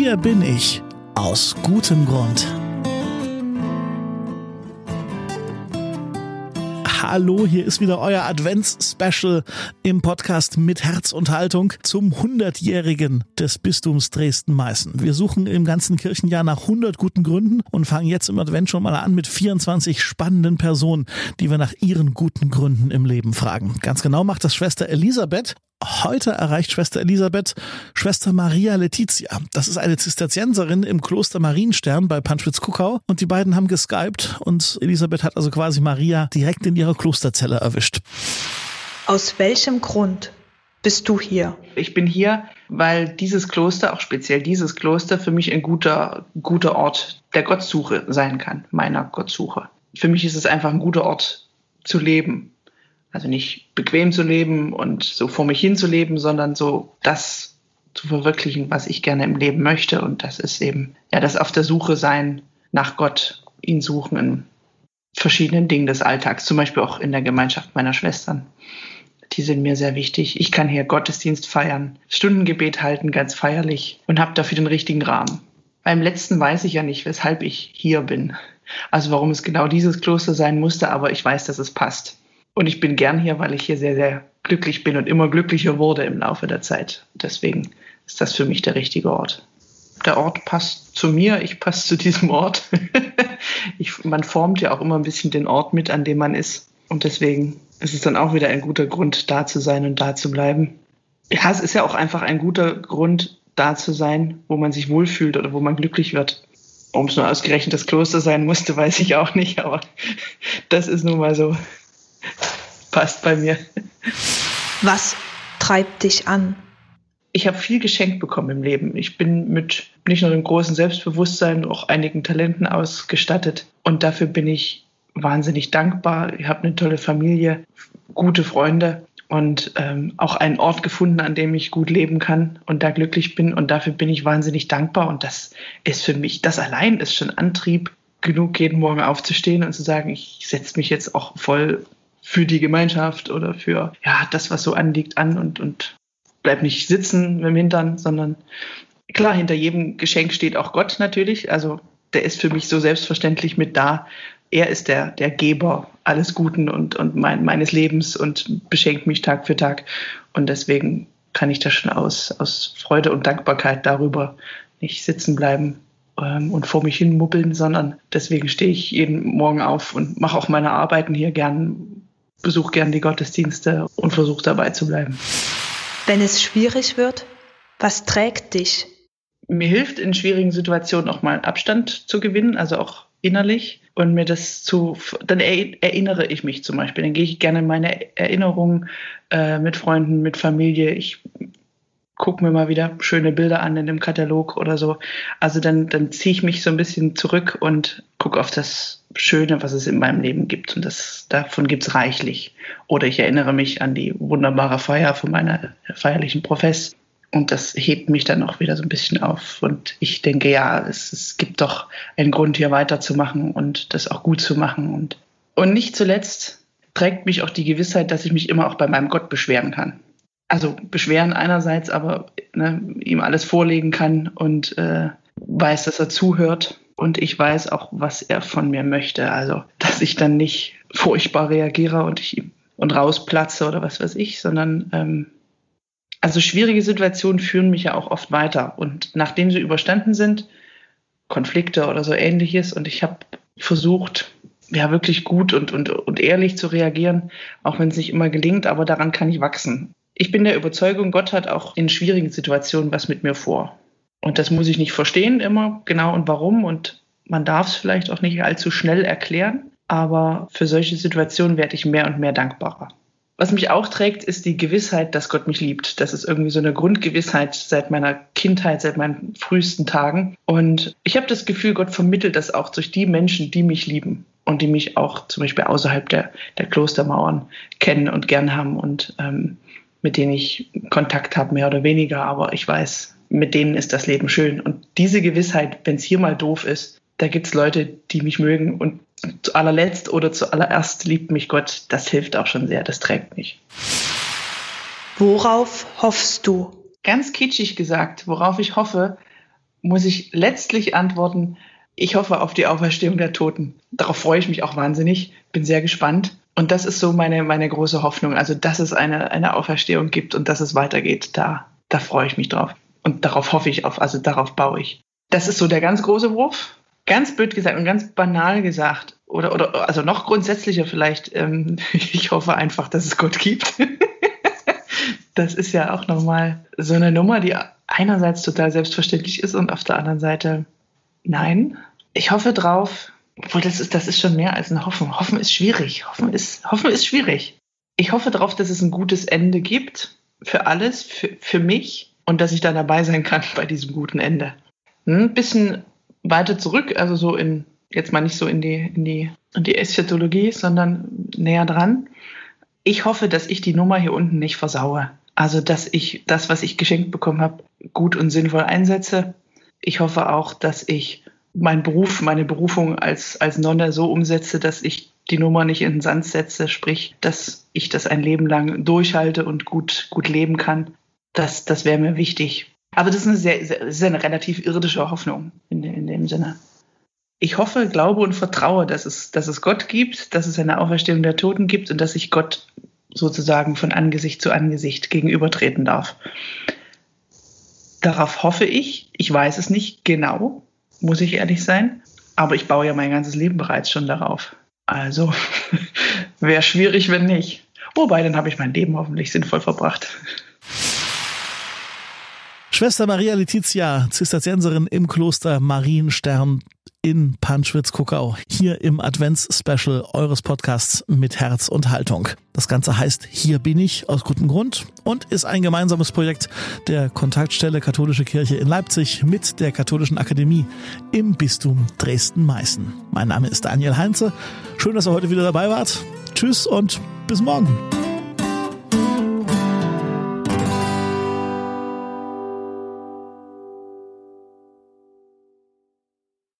Hier bin ich aus gutem Grund. Hallo, hier ist wieder euer Advents-Special im Podcast mit Herz und Haltung zum 100-jährigen des Bistums Dresden-Meißen. Wir suchen im ganzen Kirchenjahr nach 100 guten Gründen und fangen jetzt im Advent schon mal an mit 24 spannenden Personen, die wir nach ihren guten Gründen im Leben fragen. Ganz genau macht das Schwester Elisabeth Heute erreicht Schwester Elisabeth Schwester Maria Letizia. Das ist eine Zisterzienserin im Kloster Marienstern bei Panschwitz-Kuckau und die beiden haben geskypt und Elisabeth hat also quasi Maria direkt in ihrer Klosterzelle erwischt. Aus welchem Grund bist du hier? Ich bin hier, weil dieses Kloster, auch speziell dieses Kloster, für mich ein guter, guter Ort der Gottsuche sein kann, meiner Gottsuche. Für mich ist es einfach ein guter Ort zu leben, also nicht bequem zu leben und so vor mich hin zu leben, sondern so das zu verwirklichen, was ich gerne im Leben möchte. Und das ist eben ja das auf der Suche sein nach Gott, ihn suchen in verschiedenen Dingen des Alltags, zum Beispiel auch in der Gemeinschaft meiner Schwestern. Die sind mir sehr wichtig. Ich kann hier Gottesdienst feiern, Stundengebet halten, ganz feierlich und habe dafür den richtigen Rahmen. Beim letzten weiß ich ja nicht, weshalb ich hier bin. Also warum es genau dieses Kloster sein musste, aber ich weiß, dass es passt. Und ich bin gern hier, weil ich hier sehr, sehr glücklich bin und immer glücklicher wurde im Laufe der Zeit. Deswegen ist das für mich der richtige Ort. Der Ort passt zu mir, ich passe zu diesem Ort. ich, man formt ja auch immer ein bisschen den Ort mit, an dem man ist. Und deswegen ist es dann auch wieder ein guter Grund, da zu sein und da zu bleiben. Ja, es ist ja auch einfach ein guter Grund, da zu sein, wo man sich wohlfühlt oder wo man glücklich wird. Warum es nur ausgerechnet das Kloster sein musste, weiß ich auch nicht, aber das ist nun mal so. Passt bei mir. Was treibt dich an? Ich habe viel geschenkt bekommen im Leben. Ich bin mit nicht nur dem großen Selbstbewusstsein, auch einigen Talenten ausgestattet. Und dafür bin ich wahnsinnig dankbar. Ich habe eine tolle Familie, gute Freunde und ähm, auch einen Ort gefunden, an dem ich gut leben kann und da glücklich bin. Und dafür bin ich wahnsinnig dankbar. Und das ist für mich, das allein ist schon Antrieb genug, jeden Morgen aufzustehen und zu sagen, ich setze mich jetzt auch voll für die Gemeinschaft oder für ja, das, was so anliegt, an und, und bleib nicht sitzen dem Hintern, sondern klar, hinter jedem Geschenk steht auch Gott natürlich. Also der ist für mich so selbstverständlich mit da. Er ist der, der Geber alles Guten und, und mein, meines Lebens und beschenkt mich Tag für Tag. Und deswegen kann ich da schon aus, aus Freude und Dankbarkeit darüber nicht sitzen bleiben ähm, und vor mich hin muppeln, sondern deswegen stehe ich jeden Morgen auf und mache auch meine Arbeiten hier gern besuche gern die Gottesdienste und versuche dabei zu bleiben. Wenn es schwierig wird, was trägt dich? Mir hilft in schwierigen Situationen auch mal Abstand zu gewinnen, also auch innerlich und mir das zu, dann erinnere ich mich zum Beispiel, dann gehe ich gerne in meine Erinnerungen äh, mit Freunden, mit Familie. Ich gucke mir mal wieder schöne Bilder an in dem Katalog oder so. Also dann, dann ziehe ich mich so ein bisschen zurück und gucke auf das Schöne, was es in meinem Leben gibt. Und das, davon gibt es reichlich. Oder ich erinnere mich an die wunderbare Feier von meiner feierlichen Profess. Und das hebt mich dann auch wieder so ein bisschen auf. Und ich denke, ja, es, es gibt doch einen Grund, hier weiterzumachen und das auch gut zu machen. Und, und nicht zuletzt trägt mich auch die Gewissheit, dass ich mich immer auch bei meinem Gott beschweren kann also beschweren einerseits, aber ne, ihm alles vorlegen kann und äh, weiß, dass er zuhört. Und ich weiß auch, was er von mir möchte. Also, dass ich dann nicht furchtbar reagiere und ich und rausplatze oder was weiß ich, sondern ähm, also schwierige Situationen führen mich ja auch oft weiter. Und nachdem sie überstanden sind, Konflikte oder so ähnliches, und ich habe versucht, ja, wirklich gut und, und, und ehrlich zu reagieren, auch wenn es nicht immer gelingt, aber daran kann ich wachsen. Ich bin der Überzeugung, Gott hat auch in schwierigen Situationen was mit mir vor. Und das muss ich nicht verstehen immer genau und warum. Und man darf es vielleicht auch nicht allzu schnell erklären. Aber für solche Situationen werde ich mehr und mehr dankbarer. Was mich auch trägt, ist die Gewissheit, dass Gott mich liebt. Das ist irgendwie so eine Grundgewissheit seit meiner Kindheit, seit meinen frühesten Tagen. Und ich habe das Gefühl, Gott vermittelt das auch durch die Menschen, die mich lieben und die mich auch zum Beispiel außerhalb der, der Klostermauern kennen und gern haben. Und ähm, mit denen ich Kontakt habe, mehr oder weniger, aber ich weiß, mit denen ist das Leben schön. Und diese Gewissheit, wenn es hier mal doof ist, da gibt es Leute, die mich mögen und zu allerletzt oder zuallererst liebt mich Gott, das hilft auch schon sehr, das trägt mich. Worauf hoffst du? Ganz kitschig gesagt, worauf ich hoffe, muss ich letztlich antworten, ich hoffe auf die Auferstehung der Toten. Darauf freue ich mich auch wahnsinnig, bin sehr gespannt. Und das ist so meine, meine große Hoffnung. Also, dass es eine, eine Auferstehung gibt und dass es weitergeht, da, da freue ich mich drauf. Und darauf hoffe ich auf, also darauf baue ich. Das ist so der ganz große Wurf. Ganz blöd gesagt und ganz banal gesagt. Oder, oder also noch grundsätzlicher vielleicht. Ähm, ich hoffe einfach, dass es Gott gibt. das ist ja auch nochmal so eine Nummer, die einerseits total selbstverständlich ist und auf der anderen Seite nein. Ich hoffe drauf, obwohl das ist, das ist schon mehr als ein Hoffen. Hoffen ist schwierig. Hoffen ist, Hoffen ist schwierig. Ich hoffe darauf, dass es ein gutes Ende gibt für alles, für, für mich und dass ich da dabei sein kann bei diesem guten Ende. Ein bisschen weiter zurück, also so in, jetzt mal nicht so in die, in die, in die Eschatologie, sondern näher dran. Ich hoffe, dass ich die Nummer hier unten nicht versaue. Also, dass ich das, was ich geschenkt bekommen habe, gut und sinnvoll einsetze. Ich hoffe auch, dass ich meinen Beruf, meine Berufung als, als Nonne so umsetze, dass ich die Nummer nicht in den Sand setze, sprich, dass ich das ein Leben lang durchhalte und gut, gut leben kann. Das, das wäre mir wichtig. Aber das ist eine, sehr, sehr, ist eine relativ irdische Hoffnung in, in dem Sinne. Ich hoffe, glaube und vertraue, dass es, dass es Gott gibt, dass es eine Auferstehung der Toten gibt und dass ich Gott sozusagen von Angesicht zu Angesicht gegenübertreten darf. Darauf hoffe ich. Ich weiß es nicht genau, muss ich ehrlich sein. Aber ich baue ja mein ganzes Leben bereits schon darauf. Also wäre schwierig, wenn nicht. Wobei, dann habe ich mein Leben hoffentlich sinnvoll verbracht. Schwester Maria Letizia, Zisterzienserin im Kloster Marienstern in Panschwitz-Kuckau, hier im Advents-Special eures Podcasts mit Herz und Haltung. Das Ganze heißt Hier bin ich aus gutem Grund und ist ein gemeinsames Projekt der Kontaktstelle Katholische Kirche in Leipzig mit der Katholischen Akademie im Bistum Dresden-Meißen. Mein Name ist Daniel Heinze. Schön, dass ihr heute wieder dabei wart. Tschüss und bis morgen.